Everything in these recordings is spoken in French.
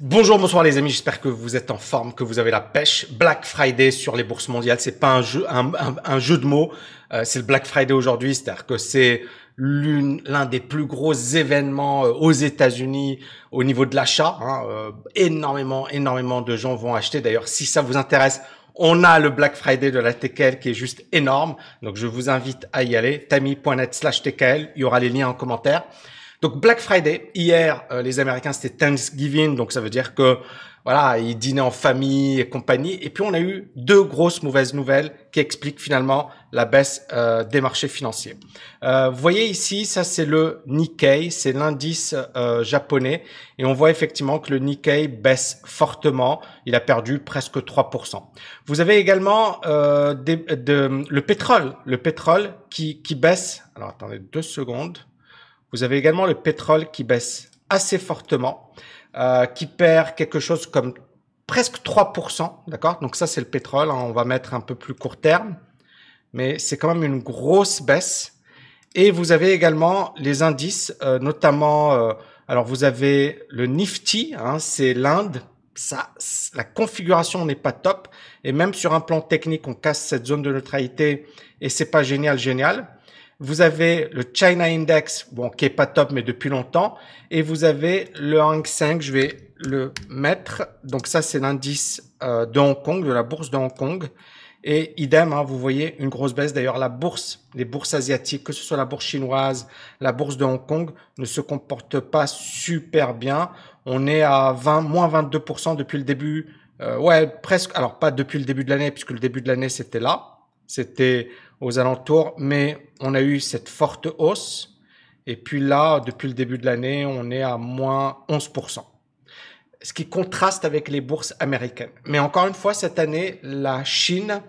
Bonjour, bonsoir les amis, j'espère que vous êtes en forme, que vous avez la pêche. Black Friday sur les bourses mondiales, c'est pas un jeu, un, jeu de mots, euh, c'est le Black Friday aujourd'hui, c'est-à-dire que c'est l'un des plus gros événements euh, aux États-Unis au niveau de l'achat. Hein, euh, énormément, énormément de gens vont acheter. D'ailleurs, si ça vous intéresse, on a le Black Friday de la TKL qui est juste énorme. Donc, je vous invite à y aller. tami.net slash TKL. Il y aura les liens en commentaire. Donc Black Friday, hier, euh, les Américains, c'était Thanksgiving, donc ça veut dire que voilà, ils dînaient en famille et compagnie. Et puis on a eu deux grosses mauvaises nouvelles qui expliquent finalement la baisse euh, des marchés financiers. Euh, vous voyez ici, ça c'est le Nikkei, c'est l'indice japonais, et on voit effectivement que le Nikkei baisse fortement. Il a perdu presque 3%. Vous avez également le pétrole, le pétrole qui, qui baisse. Alors attendez deux secondes. Vous avez également le pétrole qui baisse assez fortement, euh, qui perd quelque chose comme presque 3%, d'accord? Donc ça, c'est le pétrole, hein. on va mettre un peu plus court terme, mais c'est quand même une grosse baisse. Et vous avez également les indices, euh, notamment, euh, alors vous avez le Nifty, hein, c'est l'Inde, ça, la configuration n'est pas top, et même sur un plan technique, on casse cette zone de neutralité, et c'est pas génial, génial. Vous avez le China Index, bon, qui est pas top, mais depuis longtemps. Et vous avez le Hang Seng, je vais le mettre. Donc ça, c'est l'indice euh, de Hong Kong, de la bourse de Hong Kong. Et idem, hein, vous voyez une grosse baisse. D'ailleurs, la bourse, les bourses asiatiques, que ce soit la bourse chinoise, la bourse de Hong Kong, ne se comportent pas super bien. On est à 20, moins 22% depuis le début. Euh, ouais, presque. Alors pas depuis le début de l'année, puisque le début de l'année c'était là. C'était aux alentours, mais on a eu cette forte hausse. Et puis là, depuis le début de l'année, on est à moins 11%. Ce qui contraste avec les bourses américaines. Mais encore une fois, cette année, la Chine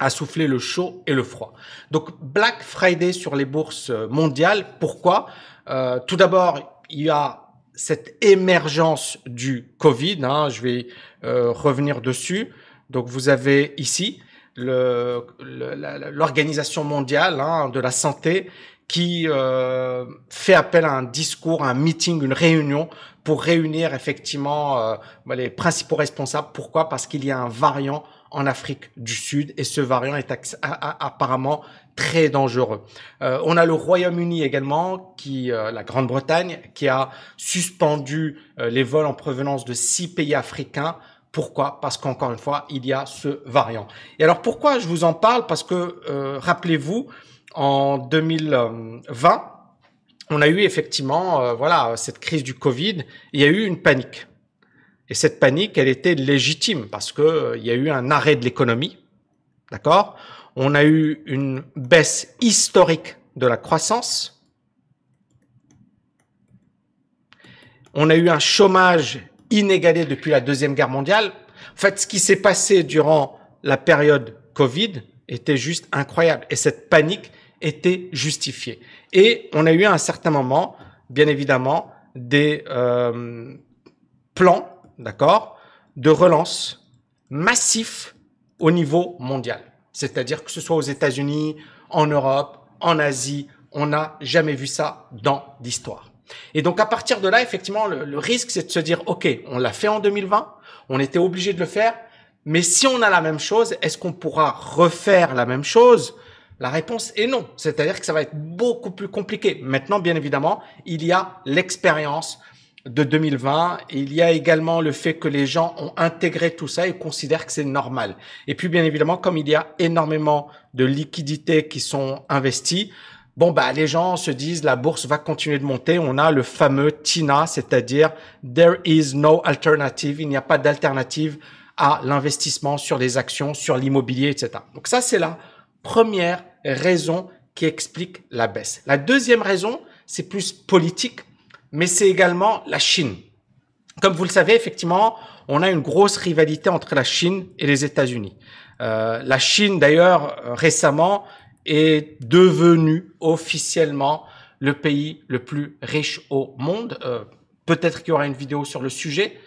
a soufflé le chaud et le froid. Donc Black Friday sur les bourses mondiales, pourquoi? Euh, Tout d'abord, il y a cette émergence du Covid, hein, je vais euh, revenir dessus. Donc vous avez ici l'Organisation mondiale hein, de la santé qui euh, fait appel à un discours, un meeting, une réunion pour réunir effectivement euh, bah, les principaux responsables. Pourquoi? Parce qu'il y a un variant en Afrique du Sud et ce variant est apparemment très dangereux. Euh, on a le Royaume-Uni également, qui la Grande-Bretagne, qui a suspendu les vols en provenance de six pays africains pourquoi? Parce qu'encore une fois, il y a ce variant. Et alors pourquoi je vous en parle? Parce que euh, rappelez-vous, en 2020, on a eu effectivement, euh, voilà, cette crise du Covid. Il y a eu une panique. Et cette panique, elle était légitime parce que euh, il y a eu un arrêt de l'économie, d'accord? On a eu une baisse historique de la croissance. On a eu un chômage inégalé depuis la Deuxième Guerre mondiale. En fait, ce qui s'est passé durant la période Covid était juste incroyable et cette panique était justifiée. Et on a eu à un certain moment, bien évidemment, des euh, plans, d'accord, de relance massifs au niveau mondial. C'est-à-dire que ce soit aux États-Unis, en Europe, en Asie, on n'a jamais vu ça dans l'histoire. Et donc à partir de là, effectivement, le, risque, c'est de se dire, OK, on l'a fait en 2020, on était obligé de le faire, mais si on a la même chose, est-ce qu'on pourra refaire la même chose? La réponse est non. C'est-à-dire que ça va être beaucoup plus compliqué. Maintenant, bien évidemment, il y a l'expérience de 2020. Il y a également le fait que les gens ont intégré tout ça et considèrent que c'est normal. Et puis, bien évidemment, comme il y a énormément de liquidités qui sont investies, Bon, bah, les gens se disent la bourse va continuer de monter. On a le fameux TINA, c'est-à-dire there is no alternative. Il n'y a pas d'alternative à l'investissement sur les actions, sur l'immobilier, etc. Donc ça, c'est la première raison qui explique la baisse. La deuxième raison, c'est plus politique, mais c'est également la Chine. Comme vous le savez, effectivement, on a une grosse rivalité entre la Chine et les États-Unis. Euh, la Chine, d'ailleurs, euh, récemment, est devenu officiellement le pays le plus riche au monde. Euh, Peut-être qu'il y aura une vidéo sur le sujet,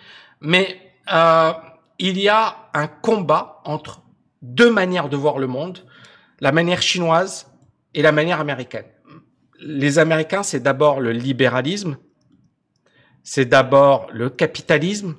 mais euh, il y a un combat entre deux manières de voir le monde, la manière chinoise et la manière américaine. Les Américains, c'est d'abord le libéralisme, c'est d'abord le capitalisme,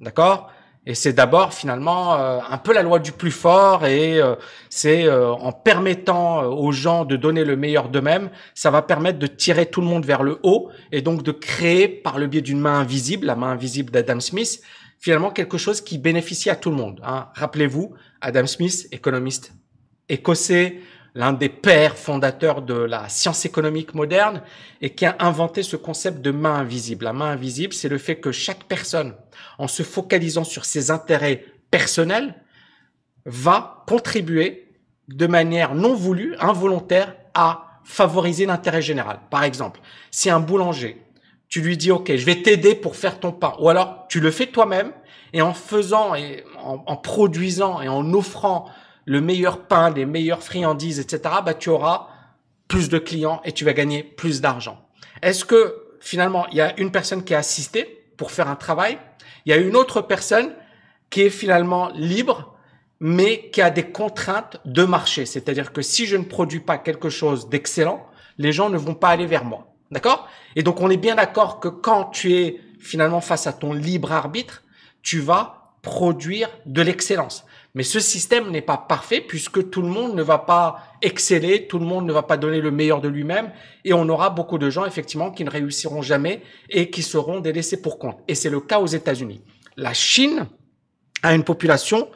d'accord? Et c'est d'abord finalement euh, un peu la loi du plus fort et euh, c'est euh, en permettant aux gens de donner le meilleur d'eux-mêmes, ça va permettre de tirer tout le monde vers le haut et donc de créer par le biais d'une main invisible, la main invisible d'Adam Smith, finalement quelque chose qui bénéficie à tout le monde. Hein. Rappelez-vous, Adam Smith, économiste écossais, l'un des pères fondateurs de la science économique moderne et qui a inventé ce concept de main invisible. La main invisible, c'est le fait que chaque personne, en se focalisant sur ses intérêts personnels, va contribuer de manière non voulue, involontaire, à favoriser l'intérêt général. Par exemple, si un boulanger, tu lui dis, OK, je vais t'aider pour faire ton pain, ou alors tu le fais toi-même, et en faisant et en, produisant et en offrant le meilleur pain, les meilleures friandises, etc., bah, tu auras plus de clients et tu vas gagner plus d'argent. Est-ce que finalement, il y a une personne qui a assisté pour faire un travail, il y a une autre personne qui est finalement libre, mais qui a des contraintes de marché. C'est-à-dire que si je ne produis pas quelque chose d'excellent, les gens ne vont pas aller vers moi. D'accord? Et donc, on est bien d'accord que quand tu es finalement face à ton libre arbitre, tu vas produire de l'excellence. Mais ce système n'est pas parfait puisque tout le monde ne va pas exceller, tout le monde ne va pas donner le meilleur de lui-même et on aura beaucoup de gens effectivement qui ne réussiront jamais et qui seront délaissés pour compte. Et c'est le cas aux États-Unis. La Chine a une population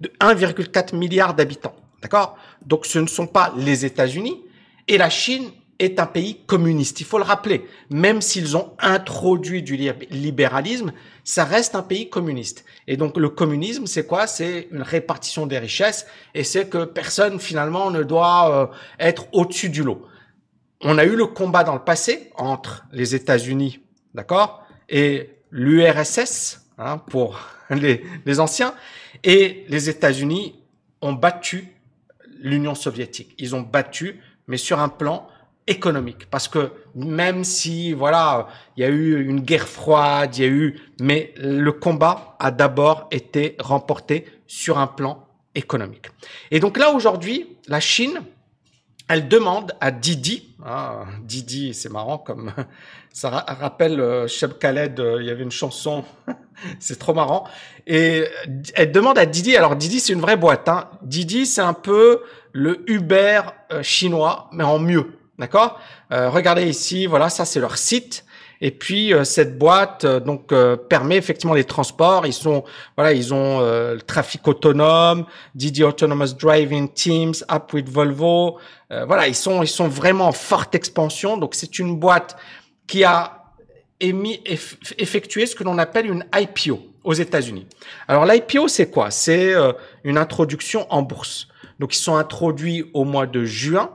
de 1,4 milliard d'habitants. D'accord? Donc ce ne sont pas les États-Unis et la Chine est un pays communiste. Il faut le rappeler. Même s'ils ont introduit du libéralisme, ça reste un pays communiste. Et donc le communisme, c'est quoi? C'est une répartition des richesses et c'est que personne finalement ne doit euh, être au-dessus du lot. On a eu le combat dans le passé entre les États-Unis, d'accord, et l'URSS hein, pour les, les anciens, et les États-Unis ont battu l'Union soviétique. Ils ont battu, mais sur un plan économique. Parce que même si voilà il y a eu une guerre froide il y a eu mais le combat a d'abord été remporté sur un plan économique. Et donc là aujourd'hui la Chine elle demande à Didi ah, Didi c'est marrant comme ça rappelle euh, Cheb Khaled euh, il y avait une chanson c'est trop marrant. Et elle demande à Didi alors Didi c'est une vraie boîte hein. Didi c'est un peu le Uber euh, chinois mais en mieux D'accord? Euh, Regardez ici, voilà, ça c'est leur site. Et puis euh, cette boîte euh, donc permet effectivement les transports. Ils sont voilà, ils ont le trafic autonome, Didi Autonomous Driving Teams, App with Volvo. voilà, ils sont ils sont vraiment en forte expansion. Donc c'est une boîte qui a émis effectué ce que l'on appelle une IPO aux États-Unis. Alors l'IPO c'est quoi? C'est une introduction en bourse. Donc ils sont introduits au mois de juin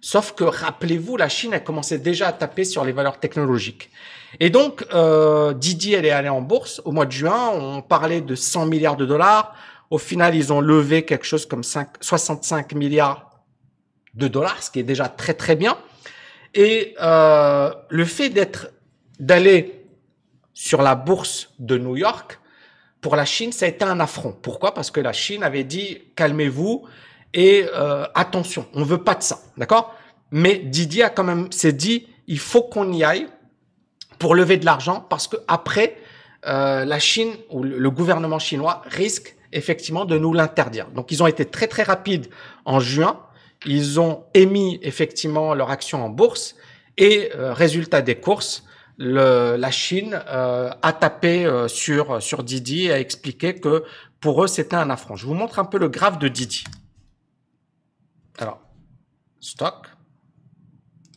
Sauf que, rappelez-vous, la Chine a commencé déjà à taper sur les valeurs technologiques. Et donc, euh, Didi, elle est allée en bourse au mois de juin. On parlait de 100 milliards de dollars. Au final, ils ont levé quelque chose comme 5, 65 milliards de dollars, ce qui est déjà très très bien. Et euh, le fait d'être d'aller sur la bourse de New York, pour la Chine, ça a été un affront. Pourquoi? Parce que la Chine avait dit calmez-vous, et euh, attention, on veut pas de ça, d'accord? Mais Didier a quand même s'est dit, il faut qu'on y aille pour lever de l'argent parce que après, euh, la Chine ou le gouvernement chinois risque effectivement de nous l'interdire. Donc ils ont été très très rapides en juin. Ils ont émis effectivement leur action en bourse et euh, résultat des courses, le, la Chine euh, a tapé euh, sur sur Didi et a expliqué que pour eux c'était un affront. Je vous montre un peu le graphe de Didi. Alors, stock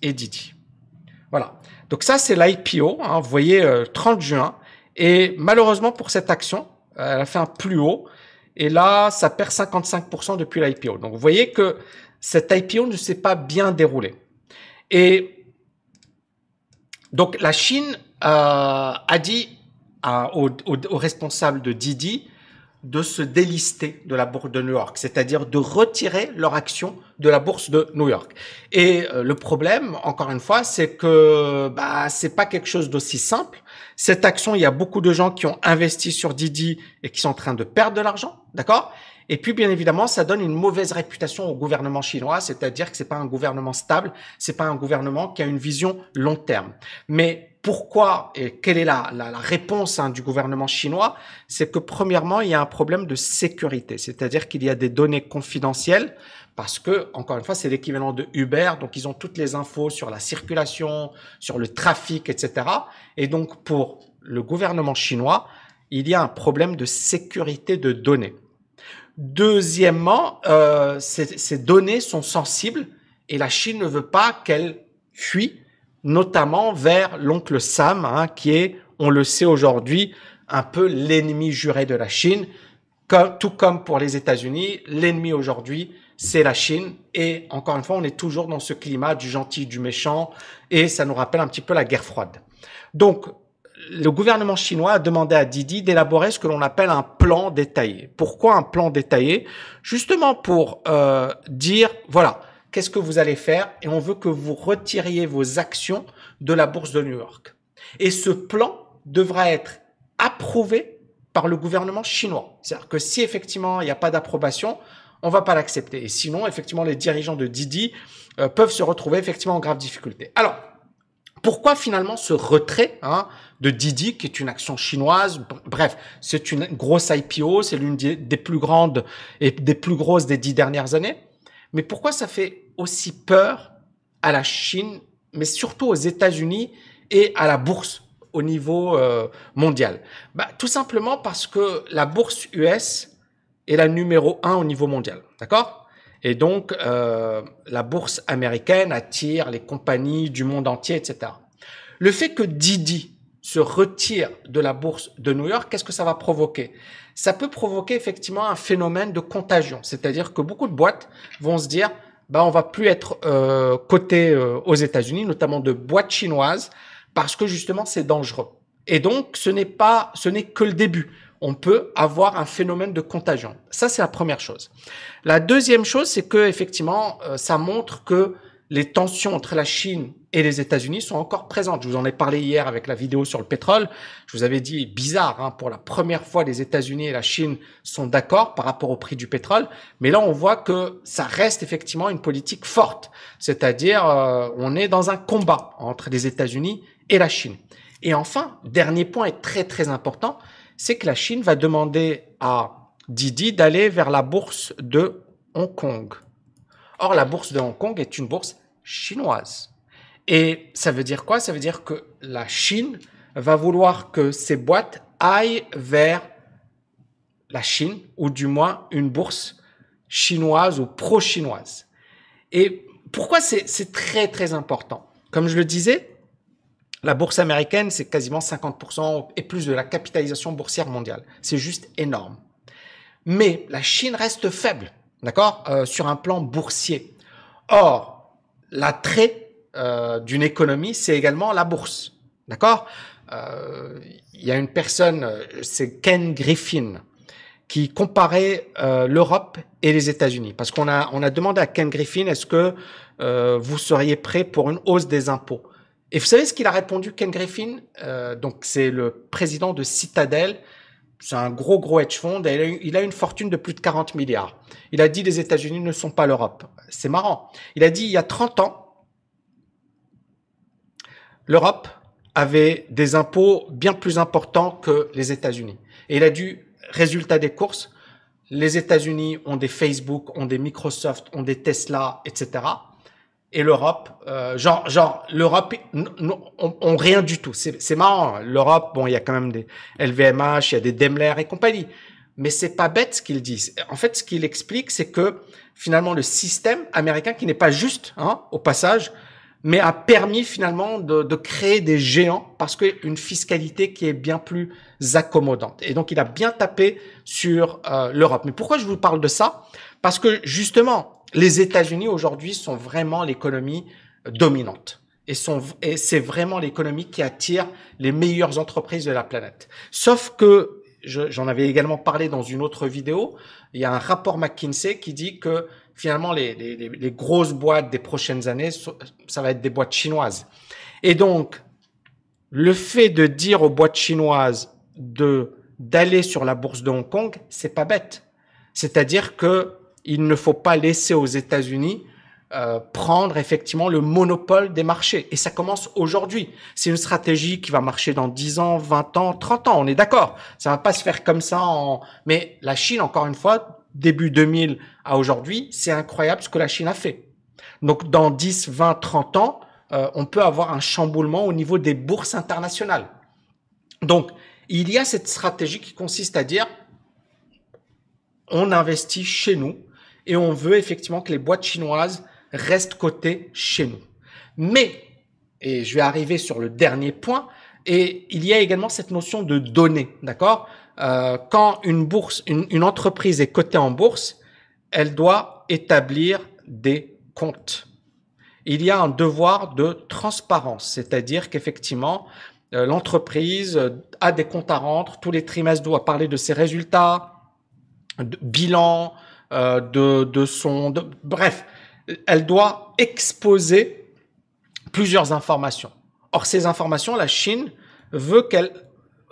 et Didi. Voilà. Donc ça, c'est l'IPO. Hein, vous voyez, 30 euh, juin. Et malheureusement, pour cette action, euh, elle a fait un plus haut. Et là, ça perd 55% depuis l'IPO. Donc, vous voyez que cette IPO ne s'est pas bien déroulée. Et donc, la Chine euh, a dit aux responsables de Didi, de se délister de la bourse de New York, c'est-à-dire de retirer leur action de la bourse de New York. Et euh, le problème, encore une fois, c'est que bah c'est pas quelque chose d'aussi simple. Cette action, il y a beaucoup de gens qui ont investi sur Didi et qui sont en train de perdre de l'argent, d'accord? Et puis bien évidemment, ça donne une mauvaise réputation au gouvernement chinois, c'est-à-dire que c'est pas un gouvernement stable, c'est pas un gouvernement qui a une vision long terme. Mais pourquoi et quelle est la, réponse hein, du gouvernement chinois C'est que premièrement, il y a un problème de sécurité, c'est-à-dire qu'il y a des données confidentielles parce que, encore une fois, c'est l'équivalent de Uber, donc ils ont toutes les infos sur la circulation, sur le trafic, etc. Et donc, pour le gouvernement chinois, il y a un problème de sécurité de données. Deuxièmement, euh, ces, ces, données sont sensibles et la Chine ne veut pas qu'elles fuient, notamment vers l'oncle Sam, hein, qui est, on le sait aujourd'hui, un peu l'ennemi juré de la Chine, comme, tout comme pour les États-Unis, l'ennemi aujourd'hui, c'est la Chine. Et encore une fois, on est toujours dans ce climat du gentil, du méchant, et ça nous rappelle un petit peu la guerre froide. Donc, le gouvernement chinois a demandé à Didi d'élaborer ce que l'on appelle un plan détaillé. Pourquoi un plan détaillé? Justement pour euh, dire, voilà, qu'est-ce que vous allez faire et on veut que vous retiriez vos actions de la bourse de New York. Et ce plan devra être approuvé par le gouvernement chinois. C'est-à-dire que si effectivement il n'y a pas d'approbation, on va pas l'accepter. Et sinon, effectivement, les dirigeants de Didi euh, peuvent se retrouver effectivement en grave difficulté. Alors, pourquoi finalement ce retrait hein, de Didi, qui est une action chinoise? Bref, c'est une grosse IPO, c'est l'une des, plus grandes et des plus grosses des dix dernières années. Mais pourquoi ça fait aussi peur à la Chine, mais surtout aux États-Unis et à la bourse au niveau euh, mondial? Bah, Tout simplement parce que la bourse US est la numéro un au niveau mondial. D'accord? Et donc, euh, la bourse américaine attire les compagnies du monde entier, etc. Le fait que Didi se retire de la bourse de New York, qu'est-ce que ça va provoquer? Ça peut provoquer effectivement un phénomène de contagion, c'est-à-dire que beaucoup de boîtes vont se dire, bah on va plus être euh, coté euh, aux États-Unis, notamment de boîtes chinoises, parce que justement c'est dangereux. Et donc ce n'est pas, ce n'est que le début on peut avoir un phénomène de contagion. Ça, c'est la première chose. La deuxième chose, c'est que effectivement, euh, ça montre que les tensions entre la Chine et les États-Unis sont encore présentes. Je vous en ai parlé hier avec la vidéo sur le pétrole. Je vous avais dit bizarre, hein, pour la première fois, les États-Unis et la Chine sont d'accord par rapport au prix du pétrole. Mais là, on voit que ça reste effectivement une politique forte. C'est-à-dire, euh, on est dans un combat entre les États-Unis et la Chine. Et enfin, dernier point est très très important, c'est que la Chine va demander à Didi d'aller vers la bourse de Hong Kong. Or, la bourse de Hong Kong est une bourse chinoise. Et ça veut dire quoi? Ça veut dire que la Chine va vouloir que ces boîtes aillent vers la Chine, ou du moins une bourse chinoise ou pro-chinoise. Et pourquoi c'est très très important? Comme je le disais, la bourse américaine, c'est quasiment 50% et plus de la capitalisation boursière mondiale. C'est juste énorme. Mais la Chine reste faible, d'accord, euh, sur un plan boursier. Or, l'attrait euh, d'une économie, c'est également la bourse, d'accord? Euh, il y a une personne, c'est Ken Griffin, qui comparait l'Europe et les États-Unis, parce qu'on a on a demandé à Ken Griffin, est-ce que vous seriez prêt pour une hausse des impôts? Et vous savez ce qu'il a répondu, Ken Griffin? Euh, Donc, c'est le président de Citadel. C'est un gros, gros hedge fund. il a une fortune de plus de 40 milliards. Il a dit les États-Unis ne sont pas l'Europe. C'est marrant. Il a dit il y a 30 ans, l'Europe avait des impôts bien plus importants que les États-Unis. Et il a dit, résultat des courses, les États-Unis ont des Facebook, ont des Microsoft, ont des Tesla, etc et l'Europe, euh, genre, genre l'Europe, on, rien du tout. C'est marrant. L'Europe, bon, il y a quand même des LVMH, il y a des Daimler et compagnie. Mais c'est pas bête ce qu'ils disent. En fait, ce qu'il explique, c'est que finalement le système américain, qui n'est pas juste, hein, au passage, mais a permis finalement de, de créer des géants parce qu'une fiscalité qui est bien plus accommodante. Et donc, il a bien tapé sur euh, l'Europe. Mais pourquoi je vous parle de ça? Parce que justement, les États-Unis aujourd'hui sont vraiment l'économie dominante. Et, sont, et c'est vraiment l'économie qui attire les meilleures entreprises de la planète. Sauf que, j'en avais également parlé dans une autre vidéo, il y a un rapport McKinsey qui dit que finalement les, les, les grosses boîtes des prochaines années, ça va être des boîtes chinoises. Et donc, le fait de dire aux boîtes chinoises de d'aller sur la bourse de Hong Kong, c'est pas bête. C'est-à-dire que il ne faut pas laisser aux États-Unis euh, prendre effectivement le monopole des marchés. Et ça commence aujourd'hui. C'est une stratégie qui va marcher dans 10 ans, 20 ans, 30 ans, on est d'accord. Ça va pas se faire comme ça en... Mais la Chine, encore une fois, début 2000 à aujourd'hui, c'est incroyable ce que la Chine a fait. Donc dans 10, 20, 30 ans, euh, on peut avoir un chamboulement au niveau des bourses internationales. Donc, il y a cette stratégie qui consiste à dire, on investit chez nous et on veut effectivement que les boîtes chinoises reste coté chez nous. Mais, et je vais arriver sur le dernier point, et il y a également cette notion de données, d'accord? Euh, Quand une bourse, une, entreprise est cotée en bourse, elle doit établir des comptes. Il y a un devoir de transparence, c'est-à-dire qu'effectivement, euh, l'entreprise a des comptes à rendre, tous les trimestres doit parler de ses résultats, de bilan, euh, de, son... Bref, elle doit exposer plusieurs informations. Or, ces informations, la Chine veut qu'elles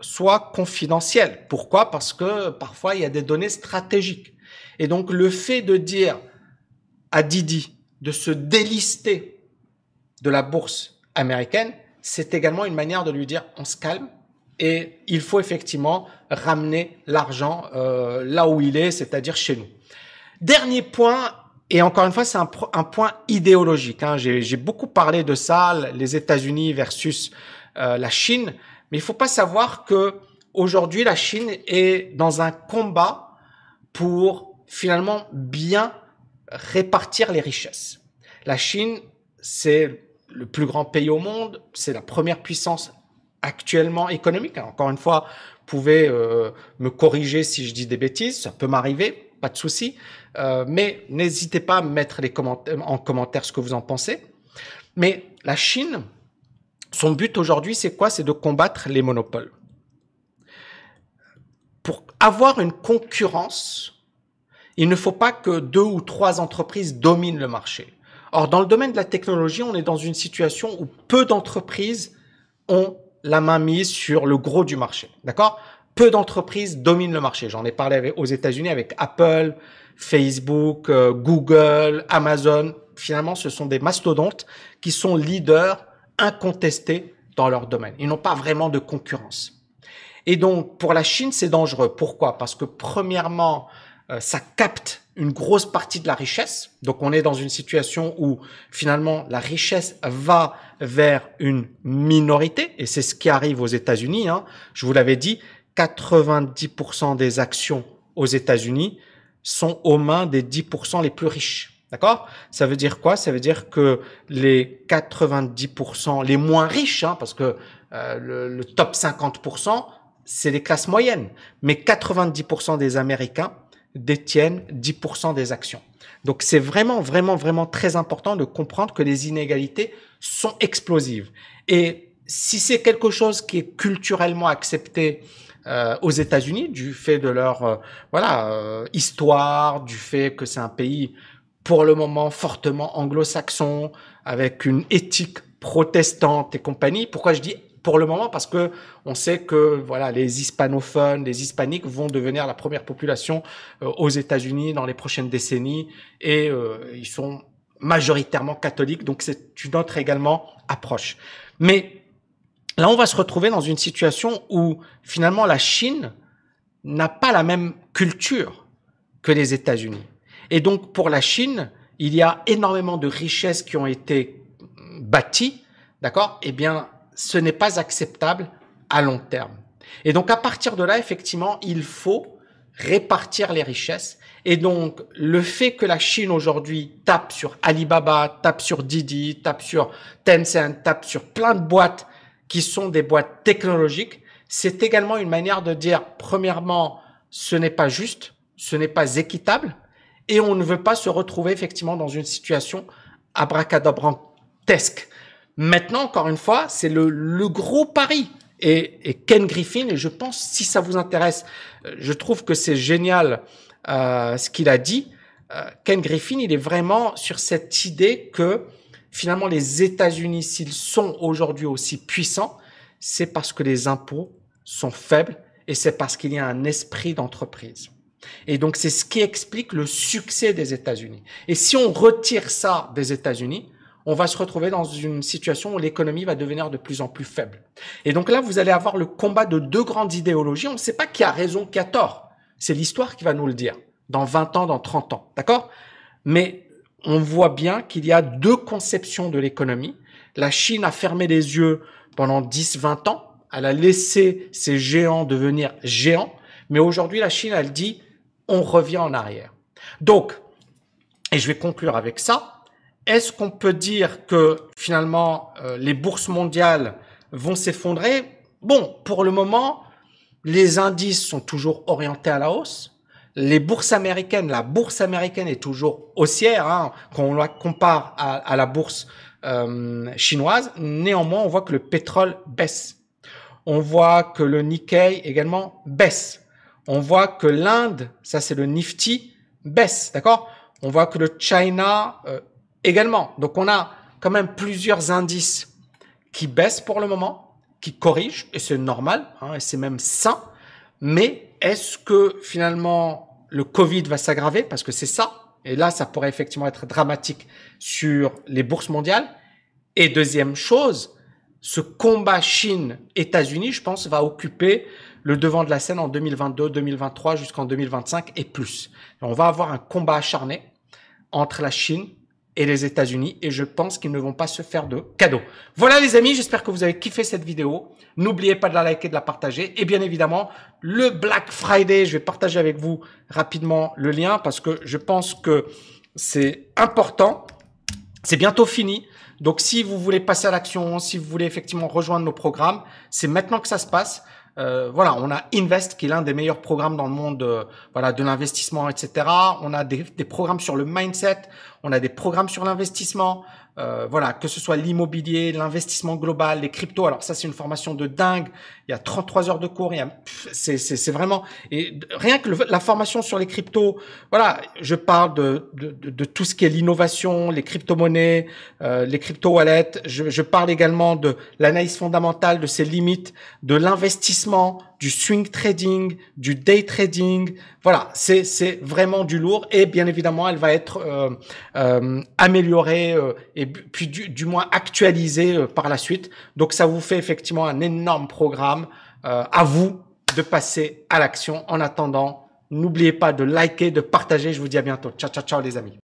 soient confidentielles. Pourquoi? Parce que parfois, il y a des données stratégiques. Et donc, le fait de dire à Didi de se délister de la bourse américaine, c'est également une manière de lui dire on se calme et il faut effectivement ramener l'argent euh, là où il est, c'est-à-dire chez nous. Dernier point, et encore une fois, c'est un, point idéologique. Hein. J'ai beaucoup parlé de ça, les États-Unis versus euh, la Chine, mais il faut pas savoir que aujourd'hui la Chine est dans un combat pour finalement bien répartir les richesses. La Chine, c'est le plus grand pays au monde, c'est la première puissance actuellement économique. encore une fois, vous pouvez euh, me corriger si je dis des bêtises, ça peut m'arriver pas de souci. Euh, mais n'hésitez pas à mettre les commentaires, en commentaire ce que vous en pensez. Mais la Chine, son but aujourd'hui, c'est quoi? C'est de combattre les monopoles. Pour avoir une concurrence, il ne faut pas que deux ou trois entreprises dominent le marché. Or, dans le domaine de la technologie, on est dans une situation où peu d'entreprises ont la main mise sur le gros du marché. D'accord? Peu d'entreprises dominent le marché. J'en ai parlé aux États-Unis avec Apple, Facebook, euh, Google, Amazon. Finalement, ce sont des mastodontes qui sont leaders incontestés dans leur domaine. Ils n'ont pas vraiment de concurrence. Et donc, pour la Chine, c'est dangereux. Pourquoi? Parce que premièrement, euh, ça capte une grosse partie de la richesse. Donc, on est dans une situation où finalement la richesse va vers une minorité, et c'est ce qui arrive aux États-Unis. Hein. Je vous l'avais dit, 90% des actions aux États-Unis sont aux mains des 10% les plus riches. D'accord? Ça veut dire quoi? Ça veut dire que les 90% les moins riches, hein, parce que euh, le, le, top 50%, c'est les classes moyennes, mais 90% des Américains détiennent 10% des actions. Donc c'est vraiment, vraiment, vraiment très important de comprendre que les inégalités sont explosives. Et si c'est quelque chose qui est culturellement accepté euh, aux États-Unis du fait de leur euh, voilà euh, histoire, du fait que c'est un pays pour le moment fortement anglo-saxon avec une éthique protestante et compagnie. Pourquoi je dis pour le moment? Parce que on sait que voilà les hispanophones, les hispaniques vont devenir la première population aux États-Unis dans les prochaines décennies et ils sont majoritairement catholiques donc c'est une autre également approche. Mais Là, on va se retrouver dans une situation où finalement la Chine n'a pas la même culture que les États-Unis. Et donc pour la Chine, il y a énormément de richesses qui ont été bâties, d'accord? Eh bien, ce n'est pas acceptable à long terme. Et donc à partir de là, effectivement, il faut répartir les richesses. Et donc le fait que la Chine aujourd'hui tape sur Alibaba, tape sur Didi, tape sur Tencent, tape sur plein de boîtes qui sont des boîtes technologiques, c'est également une manière de dire, premièrement, ce n'est pas juste, ce n'est pas équitable, et on ne veut pas se retrouver effectivement dans une situation abracadabrantesque. Maintenant, encore une fois, c'est le, le, gros pari. Et, et, Ken Griffin, et je pense, si ça vous intéresse, euh, je trouve que c'est génial euh, ce qu'il a dit. Euh, Ken Griffin, il est vraiment sur cette idée que finalement les États-Unis, s'ils sont aujourd'hui aussi puissants, c'est parce que les impôts sont faibles et c'est parce qu'il y a un esprit d'entreprise. Et donc, c'est ce qui explique le succès des États-Unis. Et si on retire ça des États-Unis, on va se retrouver dans une situation où l'économie va devenir de plus en plus faible. Et donc là, vous allez avoir le combat de deux grandes idéologies. On ne sait pas qui a raison, qui a tort. C'est l'histoire qui va nous le dire. Dans 20 ans, dans 30 ans. D'accord? Mais on voit bien qu'il y a deux conceptions de l'économie. La Chine a fermé les yeux pendant 10, 20 ans. Elle a laissé ces géants devenir géants. Mais aujourd'hui, la Chine, elle dit, on revient en arrière. Donc, et je vais conclure avec ça, est-ce qu'on peut dire que finalement euh, les bourses mondiales vont s'effondrer? Bon, pour le moment, les indices sont toujours orientés à la hausse. Les bourses américaines, la bourse américaine est toujours haussière hein, quand on la compare à, la bourse euh, chinoise. Néanmoins, on voit que le pétrole baisse. On voit que le Nikkei également baisse on voit que l'Inde, ça c'est le Nifty, baisse, d'accord? On voit que le China euh, également. Donc on a quand même plusieurs indices qui baissent pour le moment, qui corrigent, et c'est normal, hein, et c'est même sain. Mais est-ce que finalement le Covid va s'aggraver? Parce que c'est ça. Et là, ça pourrait effectivement être dramatique sur les bourses mondiales. Et deuxième chose, ce combat Chine-États-Unis, je pense, va occuper le devant de la scène en 2022, 2023 jusqu'en 2025 et plus. on va avoir un combat acharné entre la Chine et les États-Unis et je pense qu'ils ne vont pas se faire de cadeaux. Voilà les amis, j'espère que vous avez kiffé cette vidéo. N'oubliez pas de la liker, de la partager et bien évidemment le Black Friday, je vais partager avec vous rapidement le lien parce que je pense que c'est important. C'est bientôt fini. Donc si vous voulez passer à l'action, si vous voulez effectivement rejoindre nos programmes, c'est maintenant que ça se passe. Euh, voilà, on a Invest qui est l'un des meilleurs programmes dans le monde, euh, voilà, de l'investissement, etc. On a des, des, programmes sur le mindset, on a des programmes sur l'investissement, euh, voilà, que ce soit l'immobilier, l'investissement global, les cryptos. Alors ça, c'est une formation de dingue. Il y a 33 heures de cours. C'est vraiment et rien que la formation sur les cryptos. Voilà, je parle de, de, de, tout ce qui est l'innovation, les crypto-monnaies, euh, les crypto-wallets. Je, je parle également de l'analyse fondamentale, de ses limites, de l'investissement, du swing trading, du day trading. Voilà, c'est c'est vraiment du lourd et bien évidemment, elle va être euh, euh, améliorée euh, et puis du, du moins actualisée par la suite. Donc ça vous fait effectivement un énorme programme. À vous de passer à l'action. En attendant, n'oubliez pas de liker, de partager. Je vous dis à bientôt. Ciao, ciao, ciao les amis.